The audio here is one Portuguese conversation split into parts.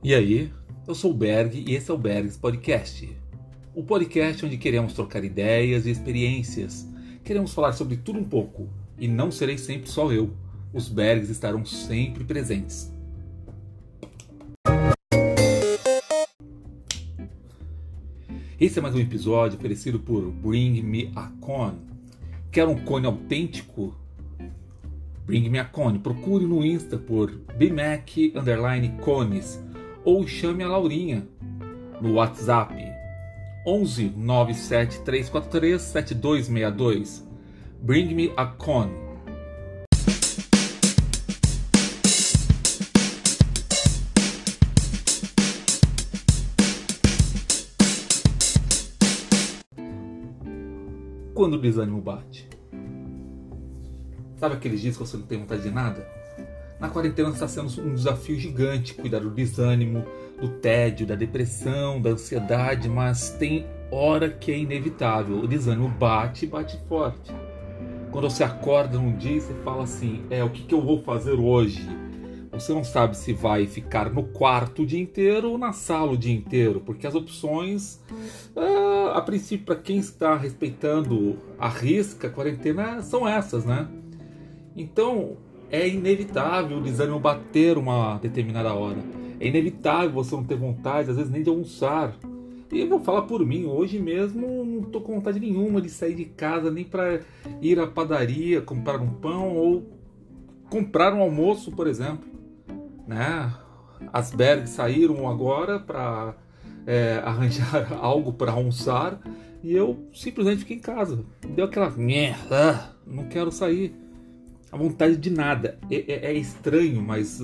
E aí, eu sou o Berg e esse é o Bergs Podcast. O podcast onde queremos trocar ideias e experiências. Queremos falar sobre tudo um pouco. E não serei sempre só eu. Os Bergs estarão sempre presentes. Esse é mais um episódio oferecido por Bring Me a Cone. Quer um cone autêntico? Bring Me a Cone. Procure no Insta por BMAC underline cones ou chame a Laurinha no WhatsApp 11 97 343 7262. Bring me a cone. Quando o desânimo bate? Sabe aqueles dias que você não tem vontade de nada? Na quarentena está sendo um desafio gigante cuidar do desânimo, do tédio, da depressão, da ansiedade, mas tem hora que é inevitável. O desânimo bate e bate forte. Quando você acorda num dia e você fala assim: é, o que, que eu vou fazer hoje? Você não sabe se vai ficar no quarto o dia inteiro ou na sala o dia inteiro, porque as opções, ah, a princípio, para quem está respeitando a risca, a quarentena, são essas, né? Então, é inevitável o desânimo bater uma determinada hora. É inevitável você não ter vontade, às vezes, nem de almoçar. E eu vou falar por mim, hoje mesmo não estou com vontade nenhuma de sair de casa, nem para ir à padaria, comprar um pão ou comprar um almoço, por exemplo. Né? As Bergs saíram agora para é, arranjar algo para almoçar e eu simplesmente fiquei em casa. Deu aquela merda, não quero sair a vontade de nada. É, é, é, estranho, mas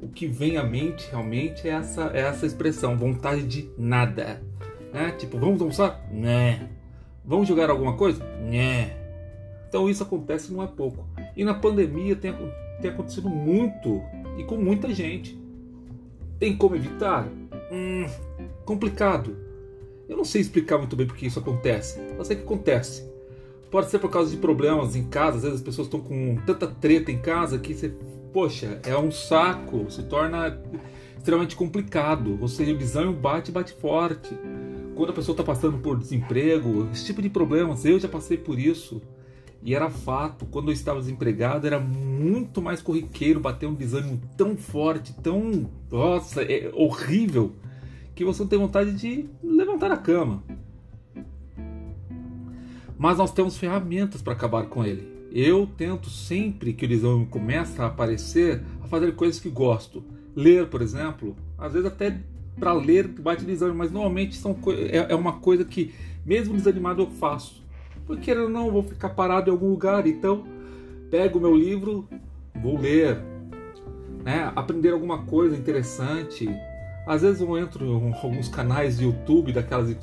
o que vem à mente realmente é essa, é essa expressão, vontade de nada. Né? Tipo, vamos almoçar? Né. Vamos jogar alguma coisa? Né. Então isso acontece não é pouco. E na pandemia tem, tem acontecido muito e com muita gente. Tem como evitar? Hum, complicado. Eu não sei explicar muito bem porque isso acontece. Eu sei que acontece. Pode ser por causa de problemas em casa, às vezes as pessoas estão com tanta treta em casa que você, poxa, é um saco, se torna extremamente complicado. Ou seja, o desânimo bate bate forte. Quando a pessoa está passando por desemprego, esse tipo de problemas, eu já passei por isso. E era fato, quando eu estava desempregado, era muito mais corriqueiro bater um desânimo tão forte, tão. Nossa, é horrível, que você não tem vontade de levantar a cama mas nós temos ferramentas para acabar com ele. Eu tento sempre que o desânimo começa a aparecer a fazer coisas que gosto. Ler, por exemplo, às vezes até para ler bate desânimo, mas normalmente são, é, é uma coisa que, mesmo desanimado, eu faço. Porque eu não vou ficar parado em algum lugar, então pego o meu livro, vou ler, né? aprender alguma coisa interessante, às vezes eu entro em alguns canais de YouTube daquelas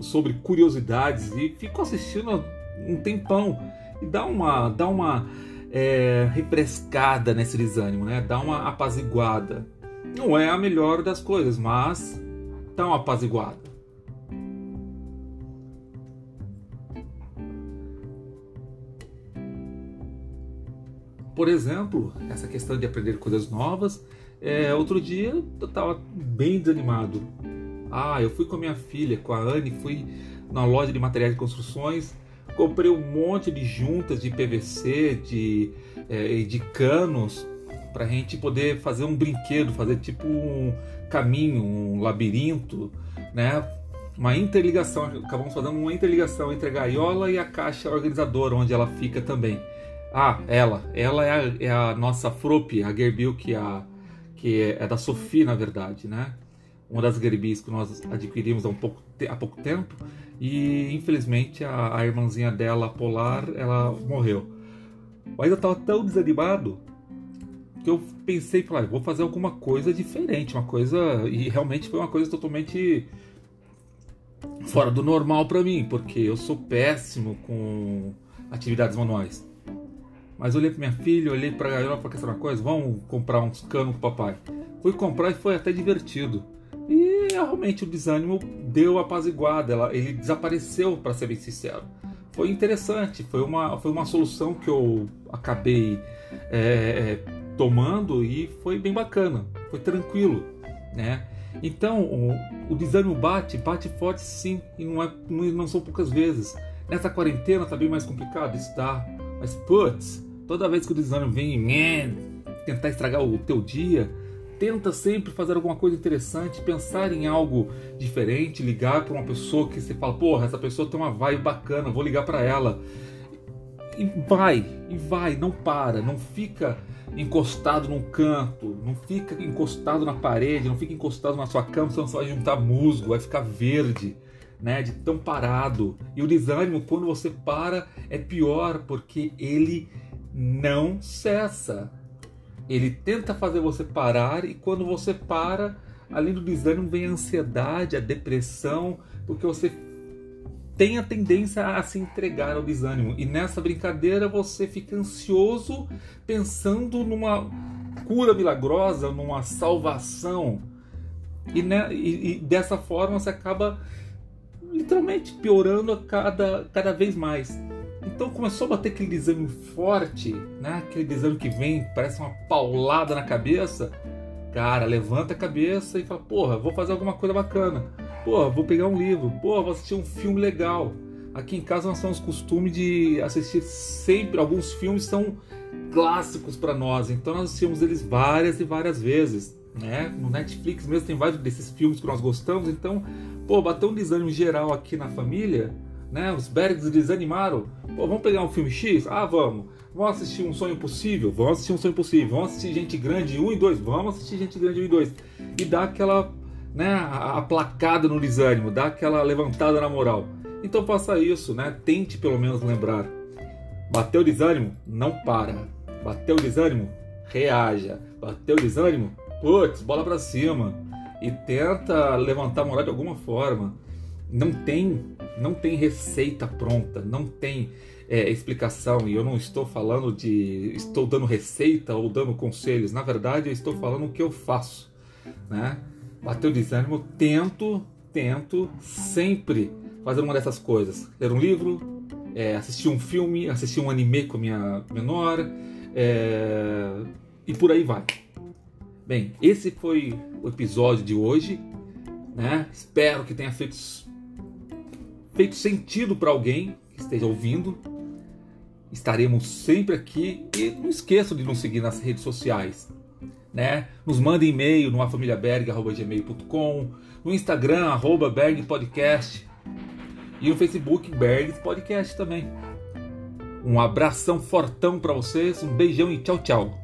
sobre curiosidades e fico assistindo um tempão e dá uma dá uma é, refrescada nesse desânimo, né? Dá uma apaziguada. Não é a melhor das coisas, mas dá uma apaziguada. Por exemplo, essa questão de aprender coisas novas é, outro dia eu tava bem desanimado. Ah, eu fui com a minha filha, com a Anne, fui na loja de materiais de construções, comprei um monte de juntas de PVC, de, é, de canos, para a gente poder fazer um brinquedo, fazer tipo um caminho, um labirinto, né? Uma interligação, acabamos fazendo uma interligação entre a gaiola e a caixa organizadora, onde ela fica também. Ah, ela, ela é a, é a nossa Frop, a Gerbil, que a que é, é da Sophie, na verdade, né? Uma das Gerbis que nós adquirimos há, um pouco, há pouco tempo e infelizmente a, a irmãzinha dela, Polar, ela morreu. Mas eu estava tão desanimado que eu pensei, falei, vou fazer alguma coisa diferente, uma coisa e realmente foi uma coisa totalmente fora do normal para mim, porque eu sou péssimo com atividades manuais. Mas olhei para minha filha, olhei para a gaiola e falei, uma coisa? Vamos comprar uns canos pro papai. Fui comprar e foi até divertido. E realmente o desânimo deu apaziguada, ela, ele desapareceu, para ser bem sincero. Foi interessante, foi uma, foi uma solução que eu acabei é, é, tomando e foi bem bacana, foi tranquilo. né? Então, o, o desânimo bate, bate forte sim, e não, é, não, não são poucas vezes. Nessa quarentena tá bem mais complicado, está. Mas, putz, toda vez que o desânimo vem tentar estragar o teu dia, tenta sempre fazer alguma coisa interessante, pensar em algo diferente, ligar para uma pessoa que você fala, porra, essa pessoa tem uma vibe bacana, vou ligar para ela. E vai, e vai, não para, não fica encostado num canto, não fica encostado na parede, não fica encostado na sua cama, senão você vai juntar musgo, vai ficar verde, né, de tão parado. E o desânimo, quando você para, é pior, porque ele não cessa. Ele tenta fazer você parar e quando você para, além do desânimo vem a ansiedade, a depressão, porque você tem a tendência a se entregar ao desânimo. E nessa brincadeira você fica ansioso pensando numa cura milagrosa, numa salvação. E, né, e, e dessa forma você acaba literalmente piorando cada, cada vez mais. Então começou a bater aquele desânimo forte, né? aquele desânimo que vem, parece uma paulada na cabeça. Cara, levanta a cabeça e fala: Porra, vou fazer alguma coisa bacana Pô, vou pegar um livro. Pô, vou assistir um filme legal. Aqui em casa nós temos costume de assistir sempre. Alguns filmes são clássicos para nós, então nós assistimos eles várias e várias vezes. Né? No Netflix mesmo tem vários desses filmes que nós gostamos. Então, pô, bateu um desânimo geral aqui na família. Né? Os Bergs desanimaram. Pô, vamos pegar um filme X? Ah, vamos. Vamos assistir Um Sonho Impossível? Vamos assistir Um Sonho Impossível. Vamos assistir Gente Grande 1 e 2? Vamos assistir Gente Grande 1 e 2. E dá aquela né, aplacada no desânimo, dá aquela levantada na moral. Então faça isso, né? Tente pelo menos lembrar. Bateu o desânimo? Não para. Bateu o desânimo? Reaja. Bateu o desânimo? Putz, bola para cima. E tenta levantar a moral de alguma forma. Não tem, não tem receita pronta, não tem é, explicação. E eu não estou falando de estou dando receita ou dando conselhos. Na verdade, eu estou falando o que eu faço, né? bateu desânimo, tento, tento sempre fazer uma dessas coisas. Ler um livro, é, assistir um filme, assistir um anime com minha menor é, e por aí vai. Bem, esse foi o episódio de hoje. Né? Espero que tenha feito, feito sentido para alguém que esteja ouvindo. Estaremos sempre aqui e não esqueçam de nos seguir nas redes sociais né? Nos manda e-mail no afamiliaberg.gmail.com, no Instagram, arroba Podcast e no Facebook Berg Podcast também. Um abração fortão para vocês, um beijão e tchau, tchau.